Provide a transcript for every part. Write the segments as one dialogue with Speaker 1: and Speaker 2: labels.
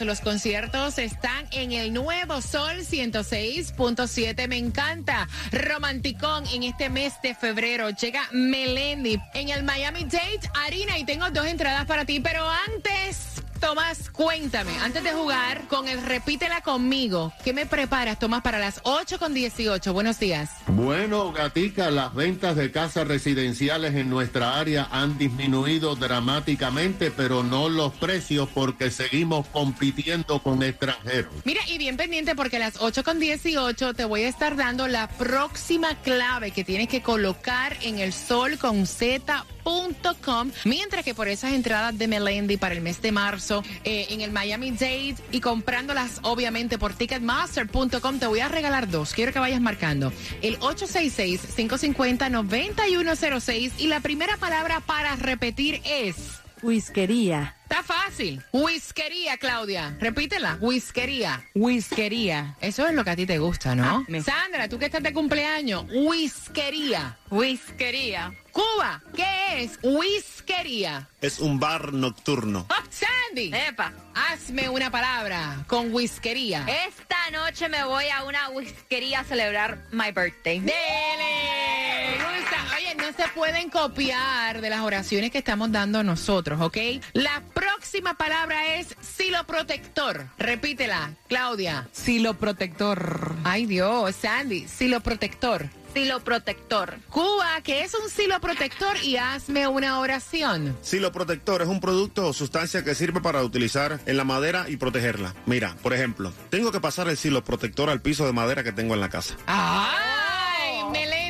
Speaker 1: Los conciertos están en el nuevo Sol 106.7. Me encanta. Romanticón en este mes de febrero. Llega Melendi en el Miami Date Arena y tengo dos entradas para ti, pero antes. Tomás, cuéntame, antes de jugar con el Repítela conmigo, ¿qué me preparas, Tomás, para las 8 con 18? Buenos días.
Speaker 2: Bueno, Gatica, las ventas de casas residenciales en nuestra área han disminuido dramáticamente, pero no los precios porque seguimos compitiendo con extranjeros.
Speaker 1: Mira, y bien pendiente porque a las 8 con 18 te voy a estar dando la próxima clave que tienes que colocar en el sol con Z mientras que por esas entradas de Melendi para el mes de marzo eh, en el Miami Dade y comprándolas obviamente por ticketmaster.com te voy a regalar dos. Quiero que vayas marcando el 866-550-9106 y la primera palabra para repetir es...
Speaker 3: Whiskería.
Speaker 1: Está fácil. Whiskería, Claudia. Repítela. Whiskería.
Speaker 3: Whiskería.
Speaker 1: Eso es lo que a ti te gusta, ¿no?
Speaker 3: Ah,
Speaker 1: Sandra, tú que estás de cumpleaños. Whiskería.
Speaker 3: Whiskería.
Speaker 1: Cuba, ¿qué es whiskería?
Speaker 4: Es un bar nocturno.
Speaker 1: Oh, Sandy,
Speaker 3: Epa.
Speaker 1: hazme una palabra con whiskería.
Speaker 3: Esta noche me voy a una whiskería a celebrar my birthday.
Speaker 1: Dele. Me gusta. Oye, no se pueden copiar de las oraciones que estamos dando nosotros, ¿ok? La próxima palabra es siloprotector. Repítela, Claudia.
Speaker 3: Silo protector.
Speaker 1: Ay Dios, Sandy, siloprotector.
Speaker 3: Silo protector.
Speaker 1: Cuba, ¿qué es un siloprotector? Y hazme una oración.
Speaker 4: Siloprotector es un producto o sustancia que sirve para utilizar en la madera y protegerla. Mira, por ejemplo, tengo que pasar el siloprotector al piso de madera que tengo en la casa.
Speaker 1: ¡Ay!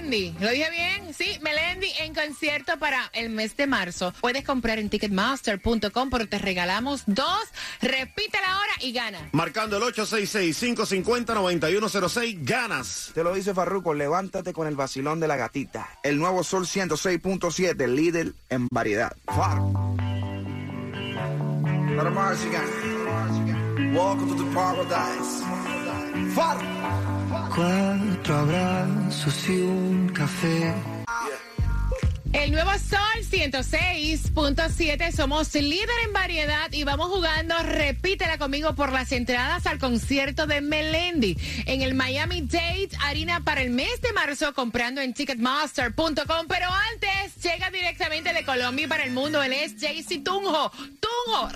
Speaker 1: Melendi. ¿Lo dije bien? Sí, Melendi en concierto para el mes de marzo. Puedes comprar en ticketmaster.com, pero te regalamos dos. Repite la hora y gana.
Speaker 4: Marcando el 866-550-9106, ganas.
Speaker 5: Te lo dice Farruko, levántate con el vacilón de la gatita. El nuevo Sol 106.7, líder en variedad. Far. Welcome to the paradise. Far.
Speaker 6: Cuatro abrazos y un café.
Speaker 1: El nuevo Sol 106.7, somos líder en variedad y vamos jugando, repítela conmigo por las entradas al concierto de Melendi en el Miami Date Arena para el mes de marzo comprando en ticketmaster.com. Pero antes llega directamente de Colombia para el mundo, él es JC Tunjo.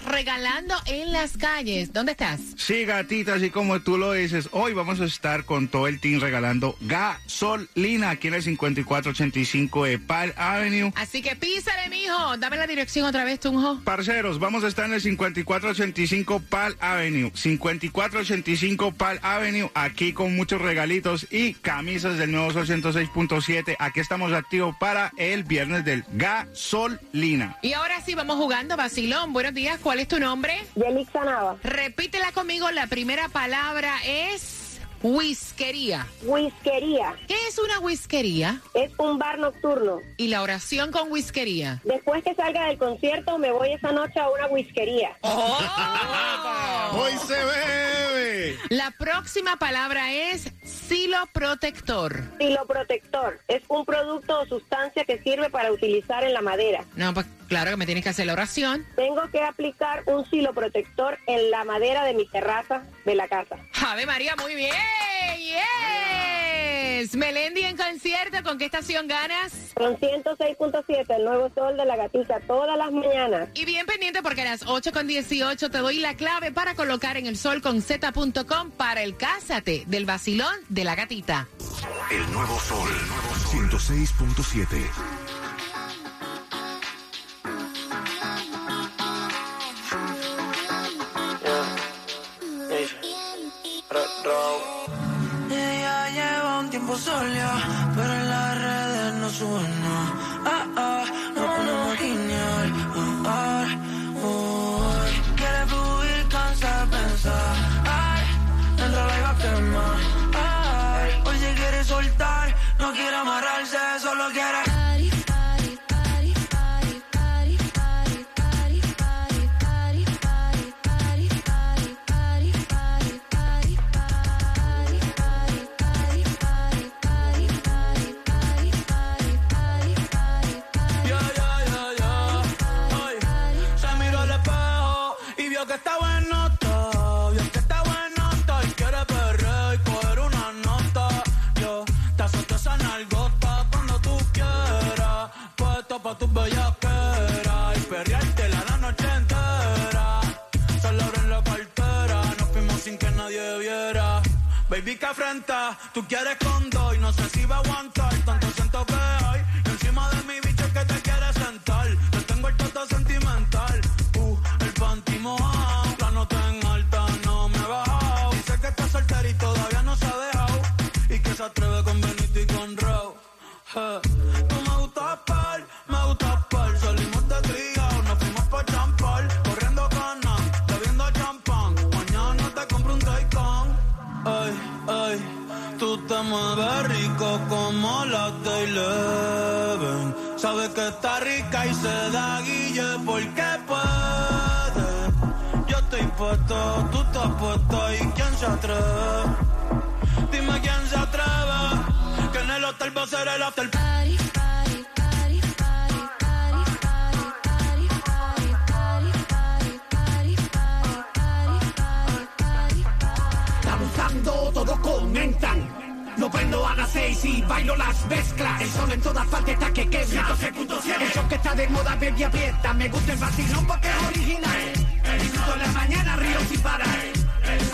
Speaker 1: Regalando en las calles. ¿Dónde estás?
Speaker 7: Sí, gatita, así como tú lo dices, hoy vamos a estar con todo el team regalando gasolina aquí en el 5485 de Pal Avenue.
Speaker 1: Así que písale, mijo. Dame la dirección otra vez, Tunjo.
Speaker 7: Parceros, vamos a estar en el 5485 Pal Avenue. 5485 Pal Avenue, aquí con muchos regalitos y camisas del nuevo Sol 106.7. Aquí estamos activos para el viernes del gasolina.
Speaker 1: Y ahora sí, vamos jugando, Basilón. Buenos días, ¿cuál es tu nombre?
Speaker 8: Yelixa Nava.
Speaker 1: Repítela conmigo, la primera palabra es whiskería.
Speaker 8: Whiskería.
Speaker 1: ¿Qué es una whiskería?
Speaker 8: Es un bar nocturno.
Speaker 1: Y la oración con whiskería.
Speaker 8: Después que salga del concierto, me voy esa noche a una whiskería.
Speaker 4: ¡Hoy se bebe!
Speaker 1: La próxima palabra es siloprotector.
Speaker 8: Siloprotector. Es un producto o sustancia que sirve para utilizar en la madera.
Speaker 1: No, pues claro que me tienes que hacer la oración.
Speaker 8: Tengo que aplicar un siloprotector en la madera de mi terraza de la casa.
Speaker 1: Ave María, muy bien. Yes. Melendi en concierto, ¿con qué estación ganas?
Speaker 8: Con 106.7, el nuevo sol de la gatita, todas las mañanas.
Speaker 1: Y bien pendiente porque a las 8 con 18 te doy la clave para colocar en el sol con z.com para el Cásate del vacilón de la gatita.
Speaker 9: El nuevo Sol 106.7.
Speaker 6: sola, pero en las redes no sube Afrenta, tú quieres con Eleven. Sabes que está rica y se da guille porque puede. Yo estoy puesto, tú estás puesto y quién se atreve. Dime quién se atreve. Que en el hotel va a ser el party.
Speaker 10: Lo prendo a las seis y bailo las mezclas. El sol en todas partes está que quema. 106.7. El show que está de moda, baby aprieta. Me gusta el vacilón porque es original. Disfruto en la mañana, río sin parar.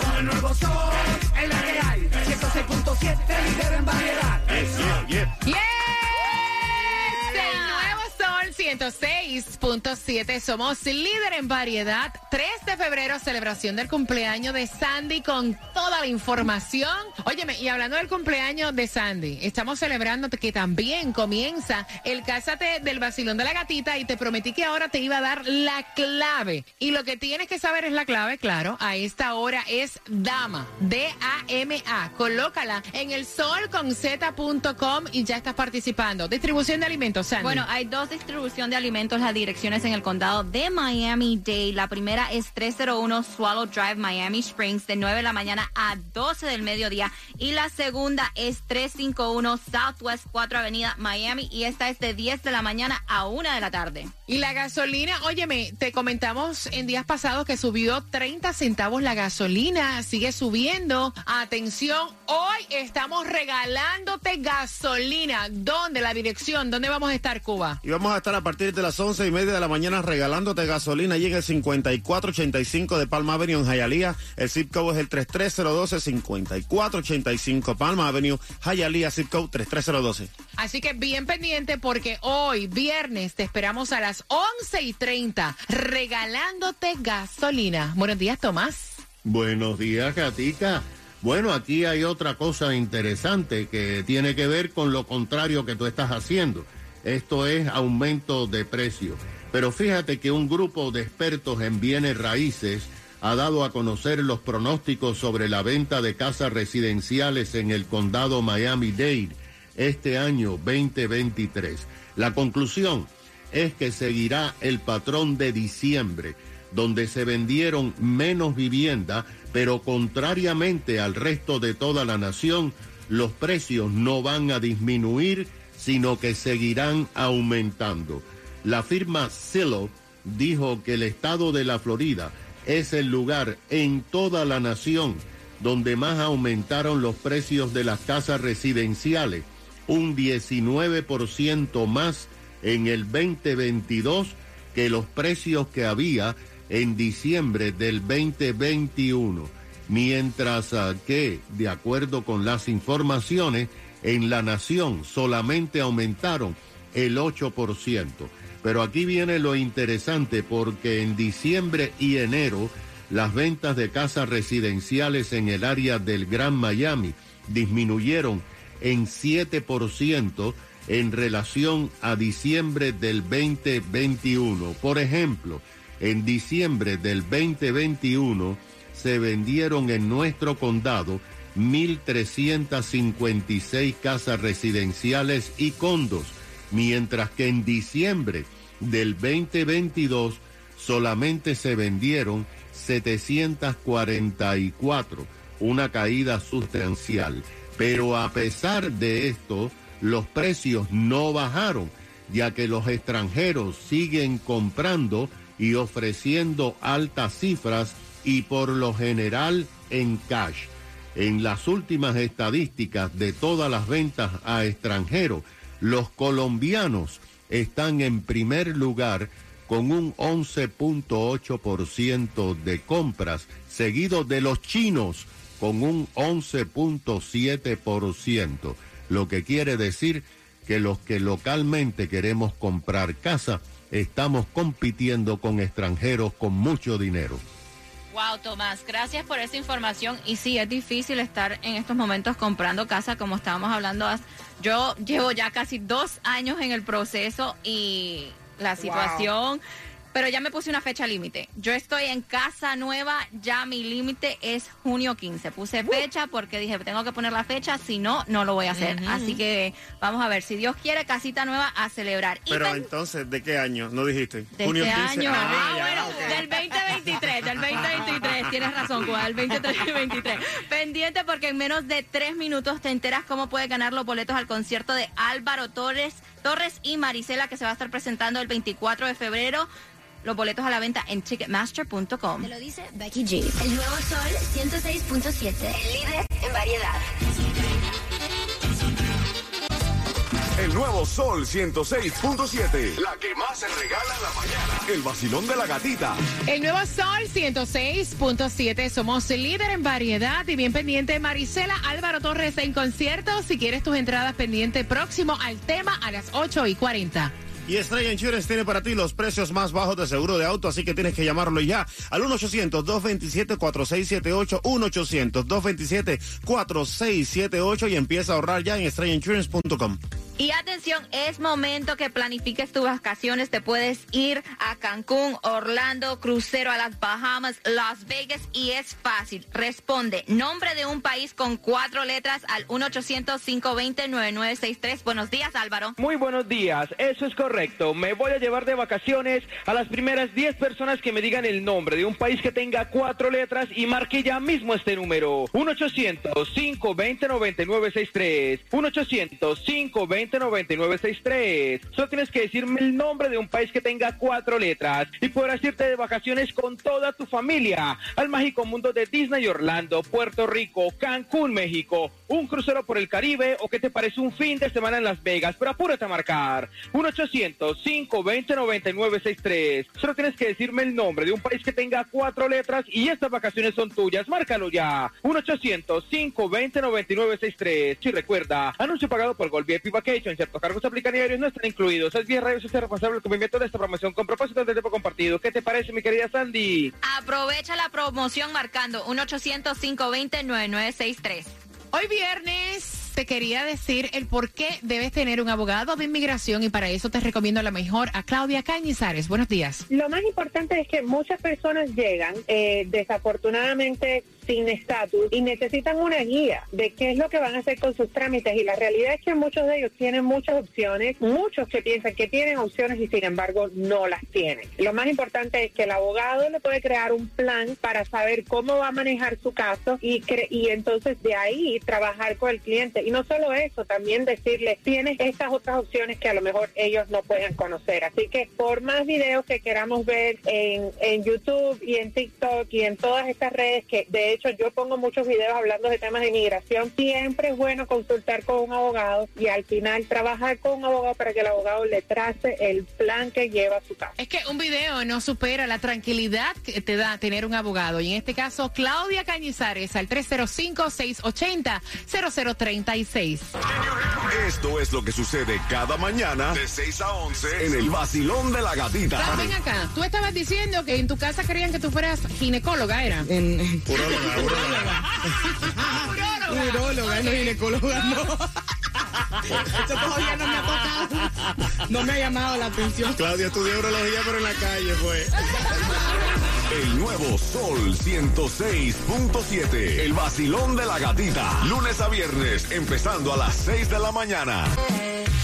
Speaker 10: Con el nuevo sol, es la que hay. 106.7, líder en variedad.
Speaker 1: Yes, el nuevo Sol 106.7. Somos líder en variedad. 3 de febrero, celebración del cumpleaños de Sandy con toda la información. Óyeme, y hablando del cumpleaños de Sandy, estamos celebrando que también comienza el Cásate del Vacilón de la Gatita y te prometí que ahora te iba a dar la clave. Y lo que tienes que saber es la clave, claro, a esta hora es DAMA, D-A-M-A. Colócala en el solconz.com y ya estás participando. Distribución de alimentos, Sandy.
Speaker 3: Bueno, hay dos distribución de alimentos, direcciones en el condado de Miami-Dade. La primera es 301 Swallow Drive, Miami Springs, de 9 de la mañana a 12 del mediodía. Y la segunda es 351 Southwest 4 Avenida, Miami, y esta es de 10 de la mañana a 1 de la tarde.
Speaker 1: Y la gasolina, óyeme, te comentamos en días pasados que subió 30 centavos la gasolina, sigue subiendo. Atención, hoy estamos regalándote gasolina. ¿Dónde? La dirección, ¿dónde vamos a estar, Cuba?
Speaker 4: Y vamos a estar a partir de las once y media de la mañana regalándote gasolina allí en el 5485 de Palma Avenue en Hialeah. El zip code es el 33012 5485 Palma Avenue, Hialeah, zip code 33012.
Speaker 1: Así que bien pendiente porque hoy, viernes, te esperamos a las 11 y 30 regalándote gasolina. Buenos días, Tomás.
Speaker 2: Buenos días, Gatica. Bueno, aquí hay otra cosa interesante que tiene que ver con lo contrario que tú estás haciendo. Esto es aumento de precio. Pero fíjate que un grupo de expertos en bienes raíces ha dado a conocer los pronósticos sobre la venta de casas residenciales en el condado Miami-Dade este año 2023. La conclusión es que seguirá el patrón de diciembre, donde se vendieron menos vivienda, pero contrariamente al resto de toda la nación, los precios no van a disminuir, sino que seguirán aumentando. La firma Zillow dijo que el estado de la Florida es el lugar en toda la nación donde más aumentaron los precios de las casas residenciales, un 19% más en el 2022 que los precios que había en diciembre del 2021, mientras ah, que, de acuerdo con las informaciones, en la nación solamente aumentaron el 8%. Pero aquí viene lo interesante porque en diciembre y enero las ventas de casas residenciales en el área del Gran Miami disminuyeron en 7% en relación a diciembre del 2021. Por ejemplo, en diciembre del 2021 se vendieron en nuestro condado 1.356 casas residenciales y condos, mientras que en diciembre del 2022 solamente se vendieron 744, una caída sustancial. Pero a pesar de esto, los precios no bajaron, ya que los extranjeros siguen comprando y ofreciendo altas cifras y por lo general en cash. En las últimas estadísticas de todas las ventas a extranjeros, los colombianos están en primer lugar con un 11.8% de compras, seguido de los chinos con un 11.7%, lo que quiere decir que los que localmente queremos comprar casa, estamos compitiendo con extranjeros con mucho dinero.
Speaker 3: Wow, Tomás, gracias por esa información. Y sí, es difícil estar en estos momentos comprando casa, como estábamos hablando. Yo llevo ya casi dos años en el proceso y la situación pero ya me puse una fecha límite. Yo estoy en casa nueva, ya mi límite es junio 15. Puse fecha porque dije, tengo que poner la fecha, si no, no lo voy a hacer. Así que vamos a ver, si Dios quiere, casita nueva a celebrar.
Speaker 4: Pero entonces, ¿de qué año? ¿No dijiste?
Speaker 3: De junio este 15. año. Ah, bueno, del 2023, del 2023. Tienes razón, Juan, del 2023. Pendiente porque en menos de tres minutos te enteras cómo puedes ganar los boletos al concierto de Álvaro Torres, Torres y Marisela que se va a estar presentando el 24 de febrero. Los boletos a la venta en ticketmaster.com.
Speaker 11: Te lo dice Becky G. El nuevo Sol 106.7. El líder en variedad.
Speaker 9: El nuevo Sol 106.7. La que más se regala en la mañana. El vacilón de la gatita.
Speaker 1: El nuevo Sol 106.7. Somos el líder en variedad y bien pendiente Marisela Álvaro Torres en concierto. Si quieres tus entradas pendiente próximo al tema a las 8 y 40.
Speaker 4: Y Estrella Insurance tiene para ti los precios más bajos de seguro de auto, así que tienes que llamarlo ya al 1-800-227-4678, 1-800-227-4678 y empieza a ahorrar ya en estrellainsurance.com.
Speaker 3: Y atención, es momento que planifiques tus vacaciones. Te puedes ir a Cancún, Orlando, crucero a las Bahamas, Las Vegas y es fácil. Responde nombre de un país con cuatro letras al 1-800-520-9963. Buenos días, Álvaro.
Speaker 12: Muy buenos días, eso es correcto. Me voy a llevar de vacaciones a las primeras 10 personas que me digan el nombre de un país que tenga cuatro letras y marque ya mismo este número. 1-800-520-9963. 1-800-520. 9963. Solo tienes que decirme el nombre de un país que tenga cuatro letras y podrás irte de vacaciones con toda tu familia al mágico mundo de Disney Orlando, Puerto Rico, Cancún, México, un crucero por el Caribe o qué te parece un fin de semana en Las Vegas. Pero apúrate a marcar 1-800-520-9963. Solo tienes que decirme el nombre de un país que tenga cuatro letras y estas vacaciones son tuyas. Márcalo ya. 1-800-520-9963. Si recuerda, anuncio pagado por Golby En ciertos cargos aplican no están incluidos. Es bien Radio es responsable del cumplimiento de esta promoción con propósito del tiempo compartido. ¿Qué te parece, mi querida Sandy?
Speaker 3: Aprovecha la promoción marcando 1-800-520-9963.
Speaker 1: Hoy viernes te quería decir el por qué debes tener un abogado de inmigración y para eso te recomiendo a la mejor a Claudia Cañizares. Buenos días.
Speaker 8: Lo más importante es que muchas personas llegan eh, desafortunadamente sin estatus y necesitan una guía de qué es lo que van a hacer con sus trámites y la realidad es que muchos de ellos tienen muchas opciones, muchos que piensan que tienen opciones y sin embargo no las tienen. Lo más importante es que el abogado le puede crear un plan para saber cómo va a manejar su caso y, y entonces de ahí trabajar con el cliente. Y no solo eso, también decirle, tienes estas otras opciones que a lo mejor ellos no pueden conocer. Así que por más videos que queramos ver en, en YouTube y en TikTok y en todas estas redes que de hecho yo pongo muchos videos hablando de temas de inmigración. Siempre es bueno consultar con un abogado y al final trabajar con un abogado para que el abogado le trace el plan que lleva a su casa.
Speaker 1: Es que un video no supera la tranquilidad que te da tener un abogado. Y en este caso, Claudia Cañizares al 305-680-0036.
Speaker 9: Esto es lo que sucede cada mañana de 6 a 11 en el vacilón de la gatita.
Speaker 1: ven acá. Tú estabas diciendo que en tu casa querían que tú fueras ginecóloga, ¿era?
Speaker 4: En,
Speaker 1: Uróloga. Uróloga, no ginecóloga, no. Eso todavía no me ha tocado. No me ha llamado la atención.
Speaker 4: Claudia estudió urología, pero en la calle fue.
Speaker 9: El nuevo Sol 106.7. El vacilón de la gatita. Lunes a viernes, empezando a las 6 de la mañana.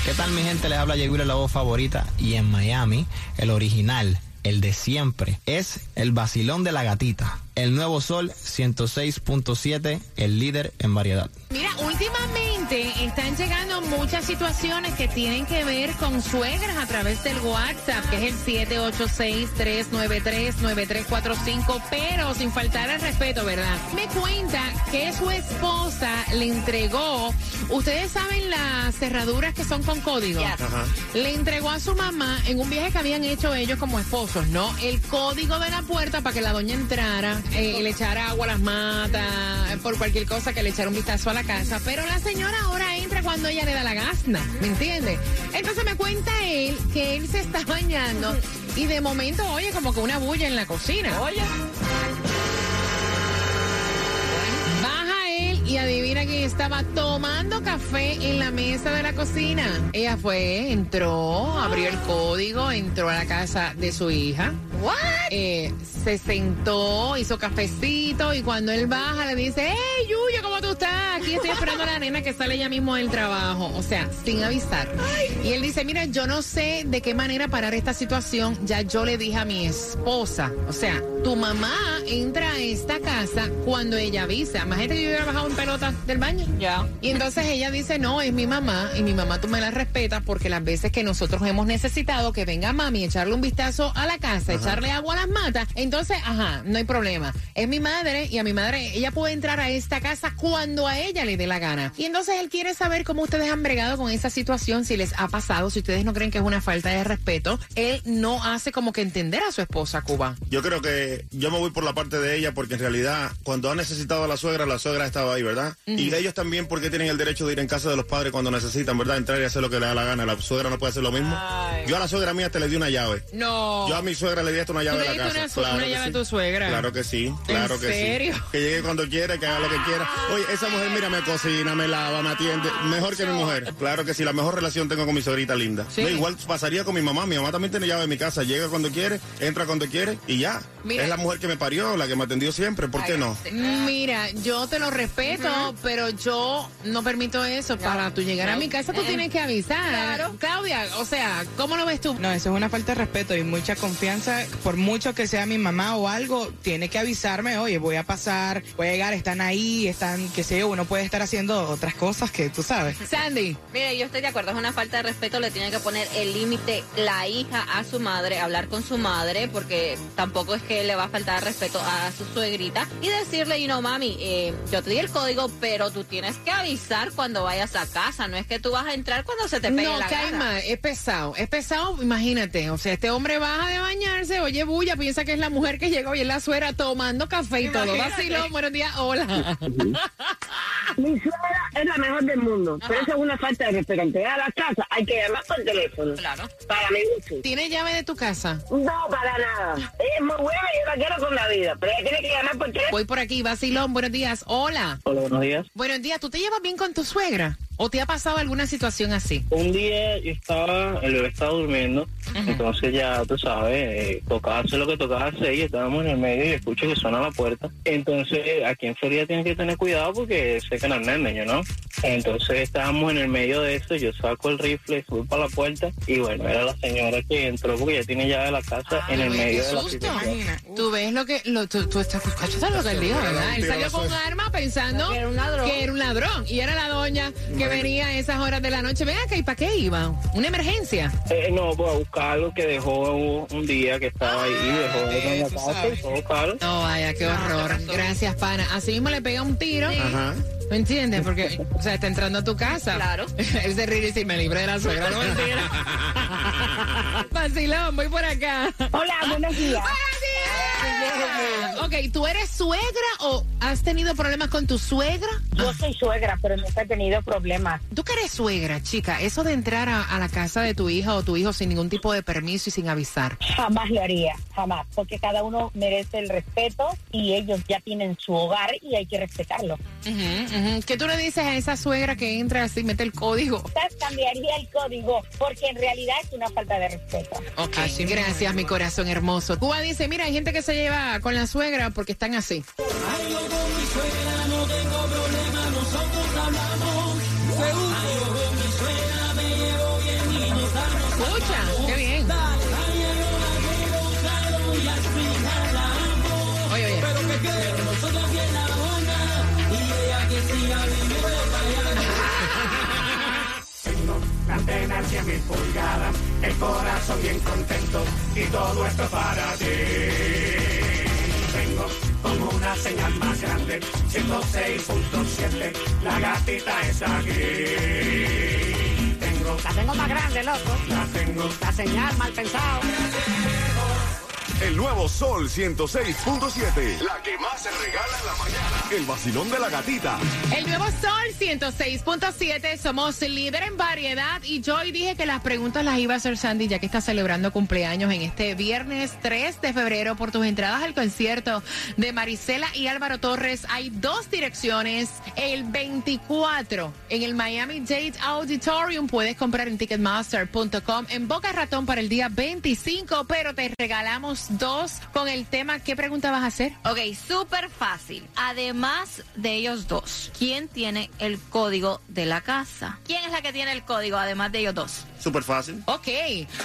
Speaker 13: ¿Qué tal mi gente? Les habla Yeguila, la voz favorita. Y en Miami, el original el de siempre, es el vacilón de la gatita. El nuevo sol 106.7, el líder en variedad.
Speaker 1: Mira, últimamente gente, están llegando muchas situaciones que tienen que ver con suegras a través del WhatsApp, que es el 786-393-9345, pero sin faltar el respeto, ¿verdad? Me cuenta que su esposa le entregó, ustedes saben las cerraduras que son con código. Le entregó a su mamá en un viaje que habían hecho ellos como esposos, ¿no? El código de la puerta para que la doña entrara, eh, le echara agua a las matas, por cualquier cosa que le echara un vistazo a la casa. Pero la señora ahora entra cuando ella le da la gana, ¿me entiende? Entonces me cuenta él que él se está bañando y de momento oye como que una bulla en la cocina. Oye. Baja él y adivina quién estaba tomando café en la mesa de la cocina. Ella fue, entró, abrió el código, entró a la casa de su hija. Eh, se sentó, hizo cafecito y cuando él baja le dice, hey Yuya, ¿cómo tú estás? Aquí estoy esperando a la nena que sale ella mismo del trabajo. O sea, sin avisar. Y él dice, mira, yo no sé de qué manera parar esta situación. Ya yo le dije a mi esposa, o sea, tu mamá entra a esta casa cuando ella avisa. Imagínate que yo hubiera bajado en pelota del baño.
Speaker 3: Ya.
Speaker 1: Y entonces ella dice, no, es mi mamá y mi mamá tú me la respetas porque las veces que nosotros hemos necesitado que venga mami echarle un vistazo a la casa, echarle agua las matas, entonces, ajá, no hay problema. Es mi madre y a mi madre, ella puede entrar a esta casa cuando a ella le dé la gana. Y entonces él quiere saber cómo ustedes han bregado con esa situación, si les ha pasado, si ustedes no creen que es una falta de respeto. Él no hace como que entender a su esposa, Cuba.
Speaker 4: Yo creo que yo me voy por la parte de ella porque en realidad cuando ha necesitado a la suegra, la suegra estaba ahí, ¿verdad? Y ellos también porque tienen el derecho de ir en casa de los padres cuando necesitan, ¿verdad? Entrar y hacer lo que le da la gana. La suegra no puede hacer lo mismo. Yo a la suegra mía te le di una llave.
Speaker 1: No.
Speaker 4: Yo a mi suegra le di hasta una llave
Speaker 1: ¿Tú
Speaker 4: de
Speaker 1: le
Speaker 4: la
Speaker 1: diste
Speaker 4: casa.
Speaker 1: una, su- una
Speaker 4: que
Speaker 1: llave
Speaker 4: sí.
Speaker 1: a tu suegra?
Speaker 4: Claro que sí, claro que
Speaker 1: serio?
Speaker 4: sí. Que llegue cuando quiera, que haga lo que quiera. Oye, esa mujer, mira, me cocina, me lava, me atiende. Mejor que mi mujer. Claro que sí, la mejor relación tengo con mi suegrita linda.
Speaker 1: Sí.
Speaker 4: No, igual pasaría con mi mamá. Mi mamá también tiene llave de mi casa. Llega cuando quiere, entra cuando quiere y ya.
Speaker 1: Mira.
Speaker 4: Es la mujer que me parió, la que me atendió siempre. ¿Por qué no?
Speaker 1: Mira, yo te lo respeto, pero yo no permito eso. Para tú llegar a mi casa, tú tienes que avisar. Claudia, o sea, ¿cómo lo ves tú?
Speaker 14: No, eso es una falta de respeto y mucha confianza. Por mucho que sea mi mamá o algo, tiene que avisarme, oye, voy a pasar, voy a llegar, están ahí, están, qué sé yo, uno puede estar haciendo otras cosas que tú sabes.
Speaker 1: Sandy.
Speaker 3: Mire, yo estoy de acuerdo, es una falta de respeto, le tiene que poner el límite la hija a su madre, hablar con su madre, porque tampoco es que le va a faltar respeto a su suegrita y decirle, y no, mami, eh, yo te di el código, pero tú tienes que avisar cuando vayas a casa, no es que tú vas a entrar cuando se te pegue
Speaker 1: No,
Speaker 3: la
Speaker 1: cae
Speaker 3: gana.
Speaker 1: mal, es pesado, es pesado, imagínate, o sea, este hombre baja de bañarse, oye bulla, piensa que es la mujer que llegó y es la suegra tomando café y todo,
Speaker 8: Imagínate.
Speaker 1: vacilón, buenos días, hola.
Speaker 8: Mi suegra es la mejor del mundo, pero eso es una falta de respeto. Antes a la casa hay que llamar por teléfono.
Speaker 3: Claro.
Speaker 8: Para mi gusto.
Speaker 1: ¿Tiene llave de tu casa?
Speaker 8: No, para nada. Ella es muy buena y yo la quiero con la vida, pero ella tiene que llamar por teléfono.
Speaker 1: Voy por aquí, vacilón, buenos días, hola.
Speaker 15: Hola, buenos días.
Speaker 1: Buenos días, ¿tú te llevas bien con tu suegra? ¿O te ha pasado alguna situación así?
Speaker 15: Un día yo estaba, el bebé estaba durmiendo, entonces ya tú sabes, eh, tocaba hacer lo que tocaba hacer y estábamos en el medio y escucho que suena la puerta. Entonces aquí en Florida tienen que tener cuidado porque sé que no es nene, ¿no? Entonces estábamos en el medio de eso, yo saco el rifle, subo para la puerta y bueno, era la señora que entró porque ya tiene llave de la casa en el medio
Speaker 1: qué
Speaker 15: de la situación.
Speaker 1: Tú ves lo que, lo, tú, tú estás, escuchaste lo que él dijo, ¿verdad? Él salió con arma pensando
Speaker 3: Que era un ladrón.
Speaker 1: que era un ladrón. Y era la doña que venía a esas horas de la noche. Ven acá, ¿y para qué iba? ¿Una emergencia?
Speaker 15: Eh, no, pues a buscar algo que dejó un, día que estaba ahí, dejó algo en la casa y.
Speaker 1: No, vaya, qué horror. Gracias, pana. Así mismo le pega un tiro.
Speaker 4: Ajá.
Speaker 1: ¿Me entiendes? Porque, o sea, está entrando a tu casa.
Speaker 3: Claro.
Speaker 1: Él se ríe y dice, me libre de la suegra. No, mentira. Vacilón, voy por acá.
Speaker 8: Hola, buenos días.
Speaker 1: Ok, ¿tú eres suegra o has tenido problemas con tu suegra?
Speaker 8: Yo soy suegra, pero nunca he tenido problemas.
Speaker 1: Tú que eres suegra, chica, eso de entrar a, a la casa de tu hija o tu hijo sin ningún tipo de permiso y sin avisar.
Speaker 8: Jamás lo haría, jamás, porque cada uno merece el respeto y ellos ya tienen su hogar y hay que respetarlo.
Speaker 1: ¿Qué tú le dices a esa suegra que entra así, mete el código?
Speaker 8: Cambiaría el código, porque en realidad es una falta de respeto.
Speaker 1: Ok, gracias, mi corazón hermoso. Cuba dice, mira, hay gente que se lleva con la suegra, porque están así. Escucha, qué bien. Pero que quede nosotros bien la el corazón bien
Speaker 10: contento y todo esto para ti. Vengo como una señal más grande, 106.7, la gatita está aquí. Tengo,
Speaker 16: La tengo más grande, loco.
Speaker 10: la tengo,
Speaker 16: La señal mal pensado.
Speaker 9: El nuevo Sol 106.7. La que más se regala en la mañana. El vacilón de la gatita.
Speaker 1: El nuevo Sol 106.7, somos líder en variedad y yo hoy dije que las preguntas las iba a hacer Sandy ya que está celebrando cumpleaños en este viernes 3 de febrero por tus entradas al concierto de Marisela y Álvaro Torres. Hay dos direcciones, el 24 en el Miami Dade Auditorium, puedes comprar en ticketmaster.com en Boca Ratón para el día 25, pero te regalamos dos con el tema, ¿qué pregunta vas a hacer?
Speaker 3: Ok, súper fácil. Además de ellos dos, ¿quién tiene el código de la casa? ¿Quién es la que tiene el código además de ellos dos?
Speaker 4: Súper fácil.
Speaker 1: Ok,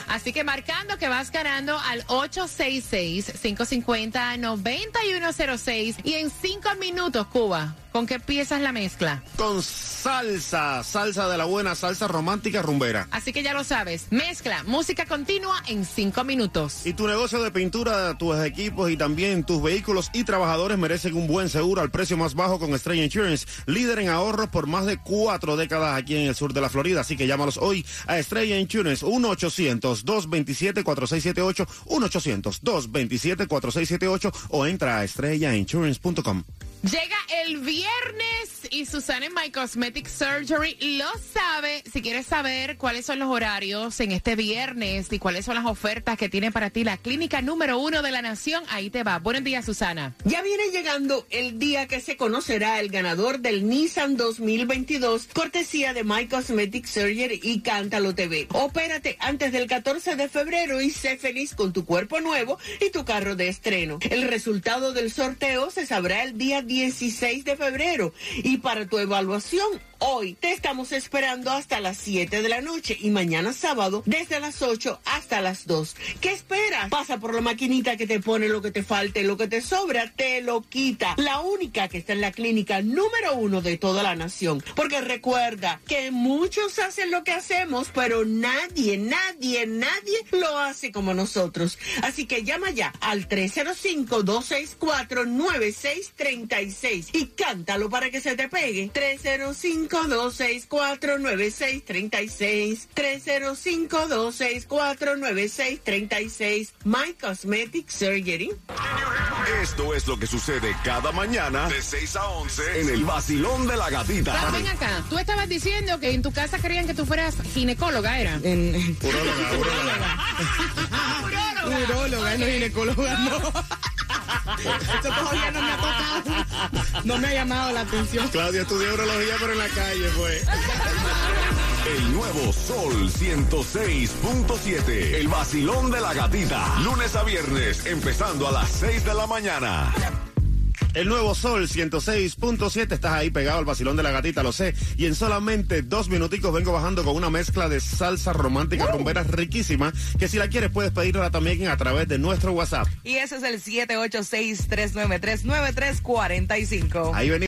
Speaker 1: así que marcando que vas ganando al 866-550-9106 y en cinco minutos, Cuba, ¿con qué piezas la mezcla?
Speaker 4: Con salsa, salsa de la buena, salsa romántica rumbera.
Speaker 1: Así que ya lo sabes, mezcla, música continua en cinco minutos.
Speaker 4: Y tu negocio de pintura, tus equipos y también tus vehículos y trabajadores merecen un buen seguro al precio más bajo con Estrella Insurance, líder en ahorros por más de cuatro décadas aquí en el sur de la Florida. Así que llámalos hoy a Estrella Insurance 1-800-227-4678, 1-800-227-4678 o entra a estrellainsurance.com.
Speaker 1: Llega el viernes y Susana en My Cosmetic Surgery lo sabe. Si quieres saber cuáles son los horarios en este viernes y cuáles son las ofertas que tiene para ti la clínica número uno de la nación, ahí te va. Buenos días, Susana.
Speaker 17: Ya viene llegando el día que se conocerá el ganador del Nissan 2022, cortesía de My Cosmetic Surgery y Cántalo TV. Opérate antes del 14 de febrero y sé feliz con tu cuerpo nuevo y tu carro de estreno. El resultado del sorteo se sabrá el día 16 de febrero. Y para tu evaluación hoy te estamos esperando hasta las 7 de la noche y mañana sábado desde las 8 hasta las 2. ¿Qué esperas? Pasa por la maquinita que te pone lo que te falte, lo que te sobra, te lo quita. La única que está en la clínica número uno de toda la nación. Porque recuerda que muchos hacen lo que hacemos, pero nadie, nadie, nadie lo hace como nosotros. Así que llama ya al 305-264-9636 y cántalo para que se te pegue. 305-264-9636. 305-264-9636. My Cosmetic Surgery.
Speaker 9: Esto es lo que sucede cada mañana de 6 a 11 en el vacilón de la gatita.
Speaker 1: Pero ven acá, tú estabas diciendo que en tu casa querían que tú fueras ginecóloga, ¿era?
Speaker 4: Uróloga,
Speaker 14: Uróloga, no ginecóloga, no. Eso todavía no me ha tocado. No me ha llamado la atención.
Speaker 4: Claudia estudió urología, pero en la calle fue.
Speaker 9: El nuevo Sol 106.7. El vacilón de la gatita. Lunes a viernes, empezando a las 6 de la mañana.
Speaker 4: El nuevo Sol 106.7, estás ahí pegado al vacilón de la gatita, lo sé. Y en solamente dos minuticos vengo bajando con una mezcla de salsa romántica rumbera riquísima, que si la quieres puedes pedirla también a través de nuestro WhatsApp.
Speaker 14: Y ese es el 786-393-9345.
Speaker 4: Ahí venimos.